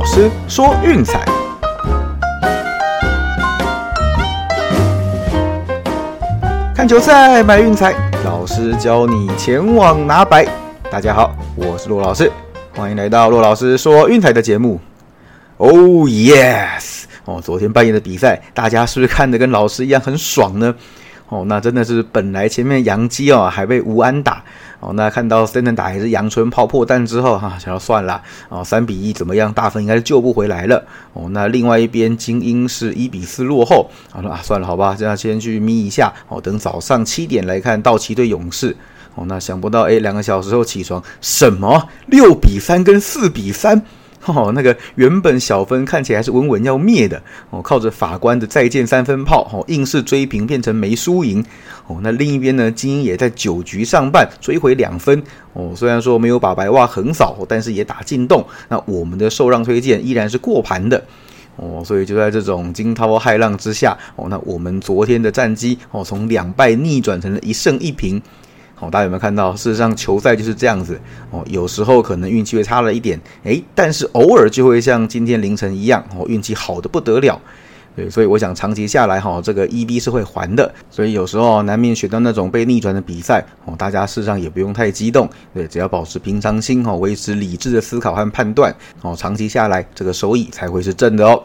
老师说运彩，看球赛买运彩，老师教你前往拿白。大家好，我是骆老师，欢迎来到骆老师说运彩的节目。Oh yes！哦，昨天半夜的比赛，大家是不是看的跟老师一样很爽呢？哦，那真的是本来前面杨基哦还被吴安打哦，那看到 s t a n 打还是阳春炮破蛋之后哈，想要算了哦，三比一怎么样？大分应该是救不回来了哦。那另外一边精英是一比四落后，好了啊，算了好吧，这样先去眯一下哦，等早上七点来看道奇对勇士哦。那想不到哎，两个小时后起床，什么六比三跟四比三？哦，那个原本小分看起来是稳稳要灭的哦，靠着法官的再见三分炮哦，硬是追平变成没输赢哦。那另一边呢，精英也在九局上半追回两分哦，虽然说没有把白袜横扫，但是也打进洞。那我们的受让推荐依然是过盘的哦，所以就在这种惊涛骇浪之下哦，那我们昨天的战绩哦，从两败逆转成了一胜一平。哦，大家有没有看到？事实上，球赛就是这样子哦。有时候可能运气会差了一点，诶，但是偶尔就会像今天凌晨一样哦，运气好的不得了。对，所以我想长期下来哈，这个 EB 是会还的。所以有时候难免选到那种被逆转的比赛哦，大家事实上也不用太激动。对，只要保持平常心哈，维持理智的思考和判断哦，长期下来这个收益才会是正的哦。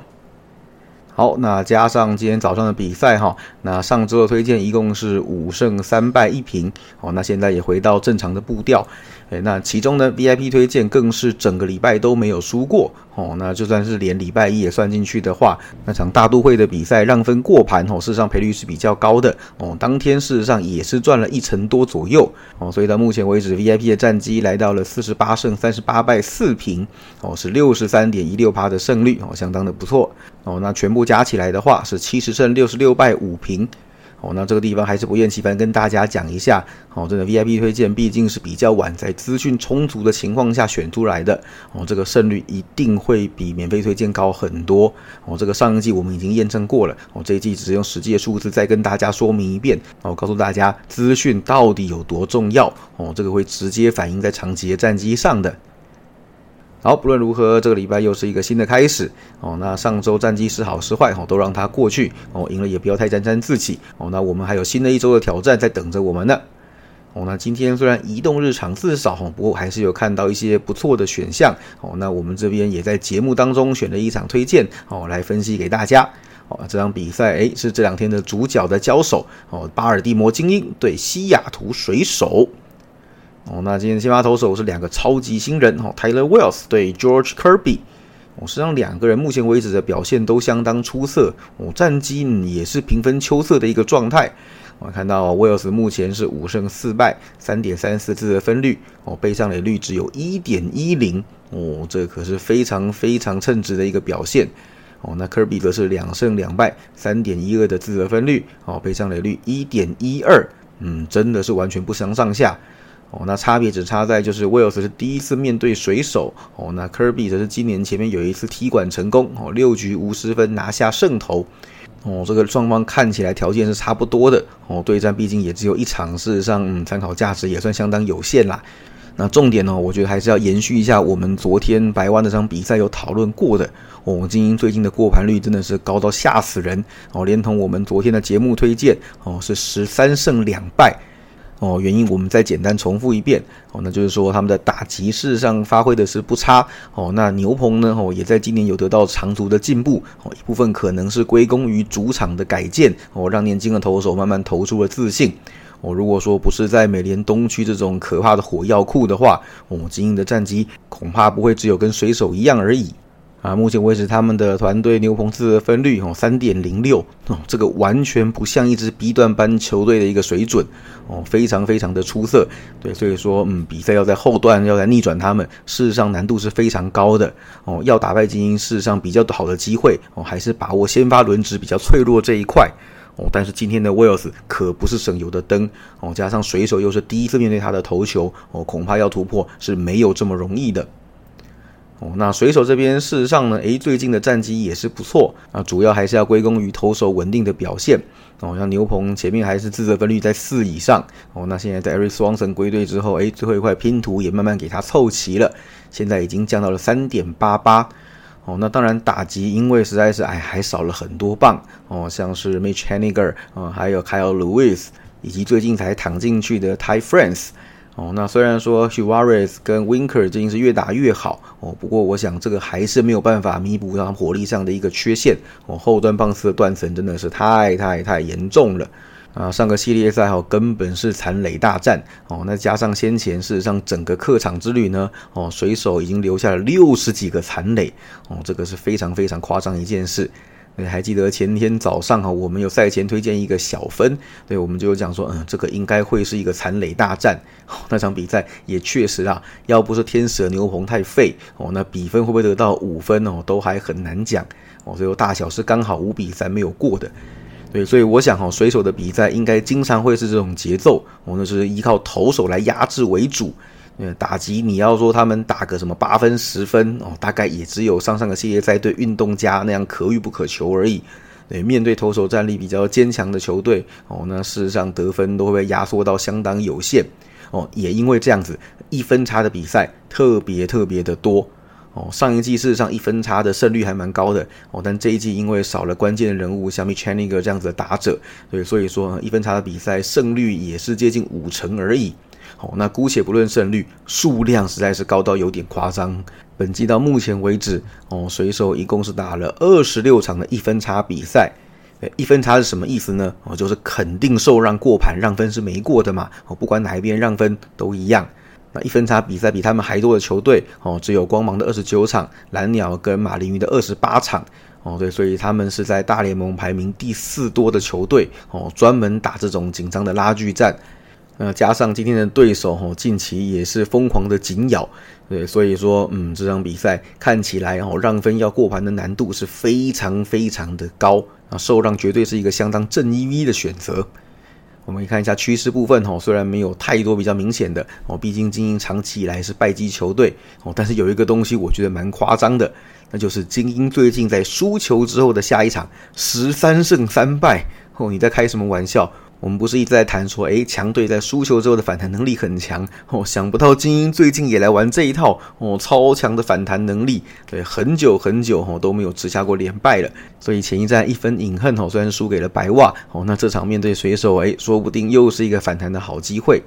好，那加上今天早上的比赛哈，那上周的推荐一共是五胜三败一平，哦，那现在也回到正常的步调。哎，那其中呢，VIP 推荐更是整个礼拜都没有输过哦。那就算是连礼拜一也算进去的话，那场大都会的比赛让分过盘哦，事实上赔率是比较高的哦。当天事实上也是赚了一成多左右哦。所以到目前为止，VIP 的战绩来到了四十八胜三十八败四平哦，是六十三点一六趴的胜率哦，相当的不错哦。那全部加起来的话是七十胜六十六败五平。哦，那这个地方还是不厌其烦跟大家讲一下。哦，这个 VIP 推荐毕竟是比较晚，在资讯充足的情况下选出来的。哦，这个胜率一定会比免费推荐高很多。哦，这个上一季我们已经验证过了。哦，这一季只是用实际的数字再跟大家说明一遍。哦，告诉大家资讯到底有多重要。哦，这个会直接反映在长期的战绩上的。好，不论如何，这个礼拜又是一个新的开始哦。那上周战绩是好是坏哦，都让它过去哦。赢了也不要太沾沾自喜哦。那我们还有新的一周的挑战在等着我们呢哦。那今天虽然移动日场次少哦，不过还是有看到一些不错的选项哦。那我们这边也在节目当中选了一场推荐哦，来分析给大家哦。这场比赛诶是这两天的主角的交手哦，巴尔的摩精英对西雅图水手。哦，那今天先发投手是两个超级新人哦，Tyler Wells 对 George Kirby。哦，实际上两个人目前为止的表现都相当出色哦，战绩也是平分秋色的一个状态。我看到 Wells 目前是五胜四败，三点三四次的分率哦，背上垒率只有一点一零哦，这可是非常非常称职的一个表现哦。那 Kirby 则是两胜两败，三点一二的自责分率哦，背上垒率一点一二，嗯，真的是完全不相上下。哦，那差别只差在就是威尔斯是第一次面对水手哦，那科比则是今年前面有一次踢馆成功哦，六局无失分拿下胜投哦，这个双方看起来条件是差不多的哦，对战毕竟也只有一场，事实上参考价值也算相当有限啦。那重点呢，我觉得还是要延续一下我们昨天白湾那场比赛有讨论过的哦，精英最近的过盘率真的是高到吓死人哦，连同我们昨天的节目推荐哦，是十三胜两败。哦，原因我们再简单重复一遍哦，那就是说他们的打击事实上发挥的是不差哦。那牛棚呢哦，也在今年有得到长足的进步哦，一部分可能是归功于主场的改建哦，让年轻的投手慢慢投出了自信哦。如果说不是在美联东区这种可怕的火药库的话，我们，精英的战绩恐怕不会只有跟水手一样而已。啊，目前为止，他们的团队牛棚次的分率哦，三点零六哦，这个完全不像一支 B 段班球队的一个水准哦，非常非常的出色。对，所以说，嗯，比赛要在后段要来逆转他们，事实上难度是非常高的哦。要打败精英，事实上比较好的机会哦，还是把握先发轮值比较脆弱这一块哦。但是今天的威尔斯可不是省油的灯哦，加上水手又是第一次面对他的投球哦，恐怕要突破是没有这么容易的。哦，那水手这边事实上呢，诶，最近的战绩也是不错啊，主要还是要归功于投手稳定的表现。哦，像牛棚前面还是自责分率在四以上。哦，那现在在 Eric Swanson 归队之后，诶，最后一块拼图也慢慢给他凑齐了，现在已经降到了三点八八。哦，那当然打击，因为实在是哎还少了很多棒哦，像是 Mitch Haniger 啊，还有 Kyle Lewis，以及最近才躺进去的 Ty France。哦，那虽然说 h u a r e z 跟 Winker 最近是越打越好哦，不过我想这个还是没有办法弥补他火力上的一个缺陷哦，后端棒次的断层真的是太太太严重了。啊，上个系列赛哈根本是残垒大战哦，那加上先前事实上整个客场之旅呢，哦，水手已经留下了六十几个残垒哦，这个是非常非常夸张一件事。你还记得前天早上哈，我们有赛前推荐一个小分，对，我们就讲说，嗯，这个应该会是一个残垒大战。那场比赛也确实啊，要不是天使牛棚太废哦，那比分会不会得到五分哦，都还很难讲哦。最后大小是刚好五比三没有过的。对，所以我想哈，水手的比赛应该经常会是这种节奏，哦，们是依靠投手来压制为主。呃，打击你要说他们打个什么八分、十分哦，大概也只有上上个系列赛对运动家那样可遇不可求而已。对，面对投手战力比较坚强的球队，哦，那事实上得分都会被压缩到相当有限。哦，也因为这样子，一分差的比赛特别特别的多。哦，上一季事实上一分差的胜率还蛮高的哦，但这一季因为少了关键的人物，像 m i c h a n i g 这样子的打者，对，所以说一分差的比赛胜率也是接近五成而已。哦，那姑且不论胜率，数量实在是高到有点夸张。本季到目前为止，哦，水手一共是打了二十六场的一分差比赛。一分差是什么意思呢？哦，就是肯定受让过盘，让分是没过的嘛。哦，不管哪一边让分都一样。那一分差比赛比他们还多的球队哦，只有光芒的二十九场，蓝鸟跟马林鱼的二十八场哦，对，所以他们是在大联盟排名第四多的球队哦，专门打这种紧张的拉锯战。那加上今天的对手哦，近期也是疯狂的紧咬，对，所以说嗯，这场比赛看起来哦，让分要过盘的难度是非常非常的高啊，受让绝对是一个相当正一 V 的选择。我们看一下趋势部分哦，虽然没有太多比较明显的哦，毕竟精英长期以来是败绩球队哦，但是有一个东西我觉得蛮夸张的，那就是精英最近在输球之后的下一场十三胜三败哦，你在开什么玩笑？我们不是一直在谈说，哎，强队在输球之后的反弹能力很强哦，想不到精英最近也来玩这一套哦，超强的反弹能力，对，很久很久哦都没有吃下过连败了，所以前一战一分饮恨哦，虽然输给了白袜哦，那这场面对水手，哎，说不定又是一个反弹的好机会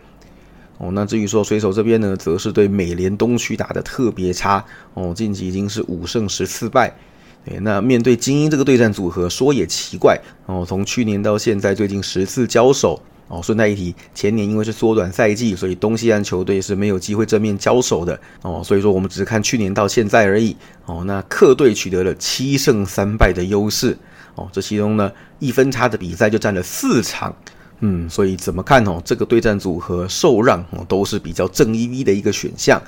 哦。那至于说水手这边呢，则是对美联东区打的特别差哦，近期已经是五胜十四败。那面对精英这个对战组合，说也奇怪哦。从去年到现在，最近十次交手哦。顺带一提，前年因为是缩短赛季，所以东西岸球队是没有机会正面交手的哦。所以说，我们只是看去年到现在而已哦。那客队取得了七胜三败的优势哦。这其中呢，一分差的比赛就占了四场，嗯，所以怎么看哦？这个对战组合受让哦，都是比较正一 V 的一个选项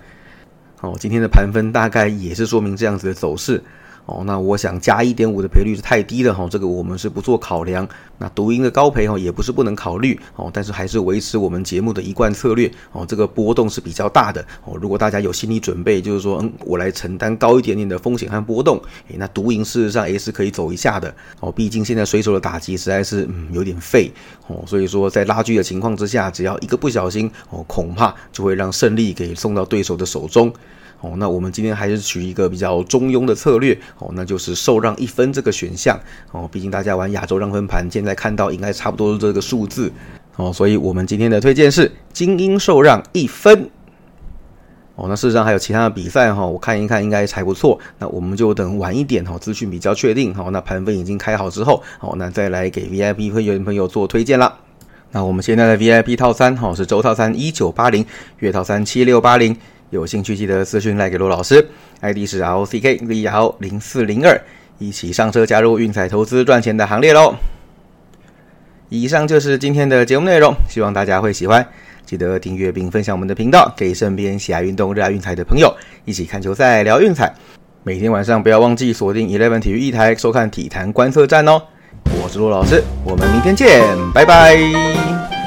哦。今天的盘分大概也是说明这样子的走势。哦，那我想加一点五的赔率是太低了哈，这个我们是不做考量。那独赢的高赔哈也不是不能考虑哦，但是还是维持我们节目的一贯策略哦，这个波动是比较大的哦。如果大家有心理准备，就是说嗯，我来承担高一点点的风险和波动，诶，那独赢事实上也是可以走一下的哦。毕竟现在水手的打击实在是嗯有点废哦，所以说在拉锯的情况之下，只要一个不小心哦，恐怕就会让胜利给送到对手的手中。哦，那我们今天还是取一个比较中庸的策略哦，那就是受让一分这个选项哦，毕竟大家玩亚洲让分盘，现在看到应该差不多是这个数字哦，所以我们今天的推荐是精英受让一分哦。那事实上还有其他的比赛哈，我看一看应该还不错，那我们就等晚一点哈，资讯比较确定哈，那盘分已经开好之后哦，那再来给 VIP 会员朋友做推荐了。那我们现在的 VIP 套餐哈是周套餐一九八零，月套餐七六八零。有兴趣记得私讯来给罗老师，ID 是 R O C K V L 零四零二，一起上车加入运彩投资赚钱的行列喽！以上就是今天的节目内容，希望大家会喜欢，记得订阅并分享我们的频道，给身边喜爱运动、热爱运彩的朋友一起看球赛、聊运彩。每天晚上不要忘记锁定 Eleven 体育一台收看体坛观测站哦！我是罗老师，我们明天见，拜拜。